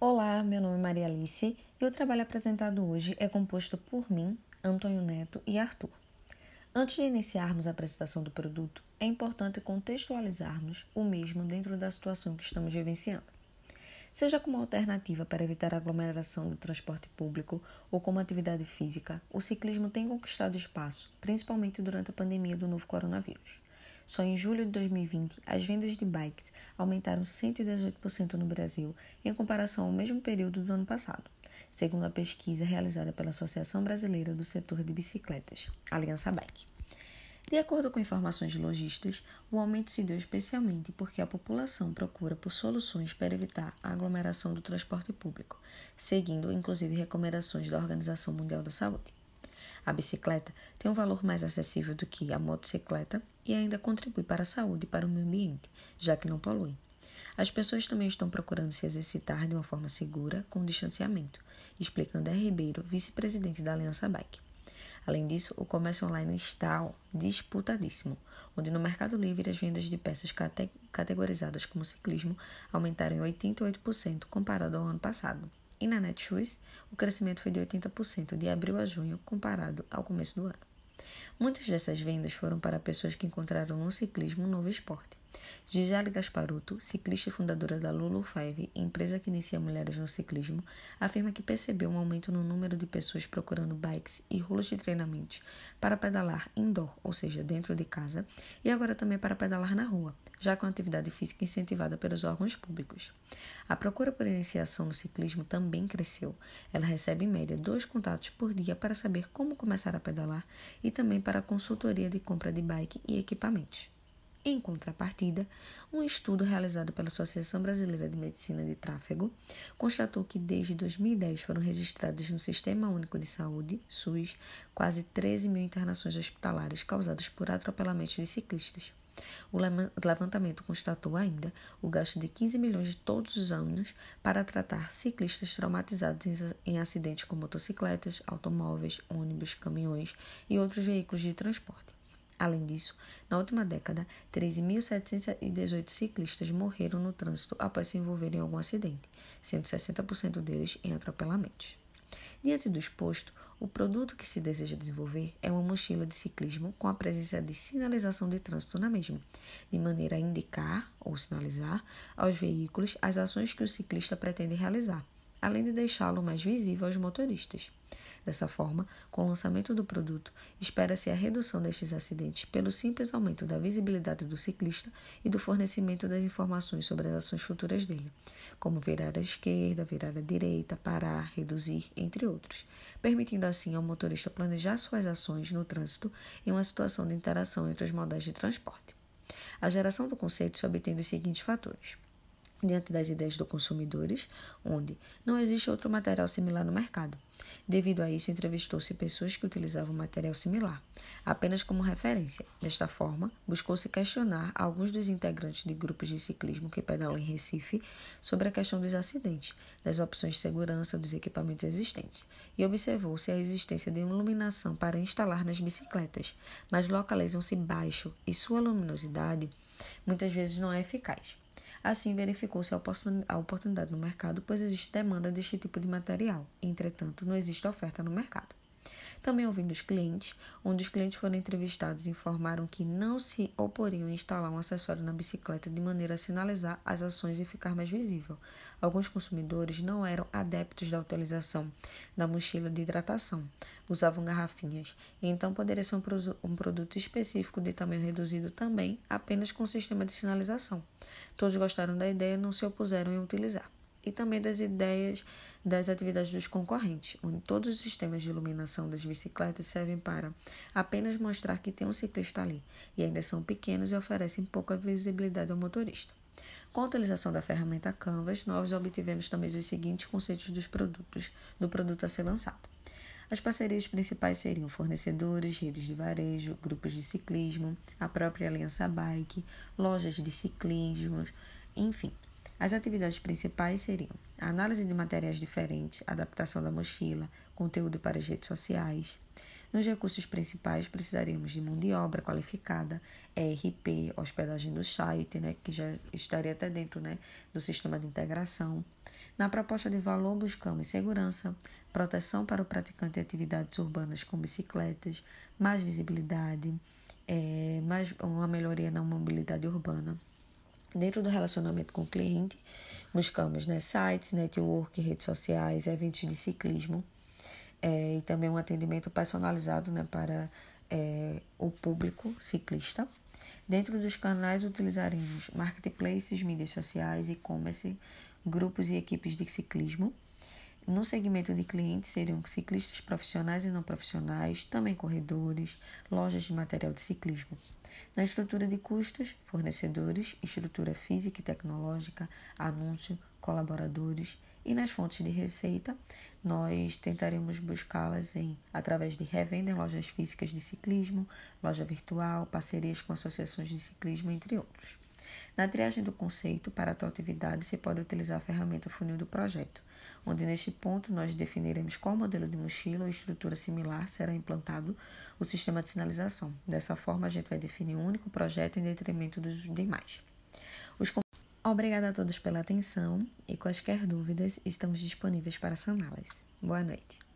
Olá, meu nome é Maria Alice e o trabalho apresentado hoje é composto por mim, Antônio Neto e Arthur. Antes de iniciarmos a apresentação do produto, é importante contextualizarmos o mesmo dentro da situação que estamos vivenciando. Seja como alternativa para evitar a aglomeração do transporte público ou como atividade física, o ciclismo tem conquistado espaço, principalmente durante a pandemia do novo coronavírus. Só em julho de 2020, as vendas de bikes aumentaram 118% no Brasil em comparação ao mesmo período do ano passado, segundo a pesquisa realizada pela Associação Brasileira do Setor de Bicicletas, Aliança Bike. De acordo com informações de lojistas, o aumento se deu especialmente porque a população procura por soluções para evitar a aglomeração do transporte público, seguindo inclusive recomendações da Organização Mundial da Saúde. A bicicleta tem um valor mais acessível do que a motocicleta e ainda contribui para a saúde e para o meio ambiente, já que não polui. As pessoas também estão procurando se exercitar de uma forma segura, com distanciamento, explica André Ribeiro, vice-presidente da Aliança Bike. Além disso, o comércio online está disputadíssimo, onde no Mercado Livre as vendas de peças cate categorizadas como ciclismo aumentaram em 88% comparado ao ano passado. E na Netshoes, o crescimento foi de 80% de abril a junho comparado ao começo do ano. Muitas dessas vendas foram para pessoas que encontraram no ciclismo um novo esporte. Gisele Gasparuto, ciclista e fundadora da Lulu Five, empresa que inicia mulheres no ciclismo, afirma que percebeu um aumento no número de pessoas procurando bikes e rolos de treinamentos para pedalar indoor, ou seja, dentro de casa, e agora também para pedalar na rua, já com atividade física incentivada pelos órgãos públicos. A procura por iniciação no ciclismo também cresceu. Ela recebe em média dois contatos por dia para saber como começar a pedalar e também para consultoria de compra de bike e equipamentos. Em contrapartida, um estudo realizado pela Associação Brasileira de Medicina de Tráfego constatou que desde 2010 foram registradas no Sistema Único de Saúde, SUS, quase 13 mil internações hospitalares causadas por atropelamentos de ciclistas. O levantamento constatou ainda o gasto de 15 milhões de todos os anos para tratar ciclistas traumatizados em acidentes com motocicletas, automóveis, ônibus, caminhões e outros veículos de transporte. Além disso, na última década, 13.718 ciclistas morreram no trânsito após se envolverem em algum acidente, sendo 60% deles em atropelamentos. Diante do exposto, o produto que se deseja desenvolver é uma mochila de ciclismo com a presença de sinalização de trânsito na mesma, de maneira a indicar ou sinalizar aos veículos as ações que o ciclista pretende realizar, além de deixá-lo mais visível aos motoristas. Dessa forma, com o lançamento do produto, espera-se a redução destes acidentes pelo simples aumento da visibilidade do ciclista e do fornecimento das informações sobre as ações futuras dele, como virar à esquerda, virar à direita, parar, reduzir, entre outros, permitindo assim ao motorista planejar suas ações no trânsito em uma situação de interação entre os modais de transporte. A geração do conceito se obtém dos seguintes fatores diante das ideias dos consumidores, onde não existe outro material similar no mercado. Devido a isso, entrevistou-se pessoas que utilizavam material similar, apenas como referência. Desta forma, buscou-se questionar alguns dos integrantes de grupos de ciclismo que pedalam em Recife sobre a questão dos acidentes, das opções de segurança dos equipamentos existentes, e observou-se a existência de iluminação para instalar nas bicicletas, mas localizam-se baixo e sua luminosidade muitas vezes não é eficaz. Assim, verificou-se a oportunidade no mercado, pois existe demanda deste tipo de material. Entretanto, não existe oferta no mercado. Também ouvindo os clientes, onde os clientes foram entrevistados informaram que não se oporiam a instalar um acessório na bicicleta de maneira a sinalizar as ações e ficar mais visível. Alguns consumidores não eram adeptos da utilização da mochila de hidratação, usavam garrafinhas, e então poderia ser um produto específico de tamanho reduzido também, apenas com sistema de sinalização. Todos gostaram da ideia e não se opuseram em utilizar e também das ideias das atividades dos concorrentes, onde todos os sistemas de iluminação das bicicletas servem para apenas mostrar que tem um ciclista ali e ainda são pequenos e oferecem pouca visibilidade ao motorista. Com a utilização da ferramenta Canvas, nós obtivemos também os seguintes conceitos dos produtos, do produto a ser lançado. As parcerias principais seriam fornecedores, redes de varejo, grupos de ciclismo, a própria Aliança Bike, lojas de ciclismo, enfim, as atividades principais seriam a análise de materiais diferentes, adaptação da mochila, conteúdo para as redes sociais. Nos recursos principais, precisaríamos de mão de obra qualificada, ERP, hospedagem do site, né, que já estaria até dentro né, do sistema de integração. Na proposta de valor, buscamos segurança, proteção para o praticante de atividades urbanas com bicicletas, mais visibilidade, é, mais uma melhoria na mobilidade urbana. Dentro do relacionamento com o cliente, buscamos né, sites, network, redes sociais, eventos de ciclismo é, e também um atendimento personalizado né, para é, o público ciclista. Dentro dos canais, utilizaremos marketplaces, mídias sociais, e-commerce, grupos e equipes de ciclismo. No segmento de clientes seriam ciclistas profissionais e não profissionais, também corredores, lojas de material de ciclismo. Na estrutura de custos, fornecedores, estrutura física e tecnológica, anúncio, colaboradores e nas fontes de receita, nós tentaremos buscá-las em através de revenda em lojas físicas de ciclismo, loja virtual, parcerias com associações de ciclismo, entre outros. Na triagem do conceito, para a tua atividade, se pode utilizar a ferramenta funil do projeto, onde neste ponto nós definiremos qual modelo de mochila ou estrutura similar será implantado o sistema de sinalização. Dessa forma, a gente vai definir um único projeto em detrimento dos demais. Os Obrigada a todos pela atenção e quaisquer dúvidas estamos disponíveis para saná-las. Boa noite.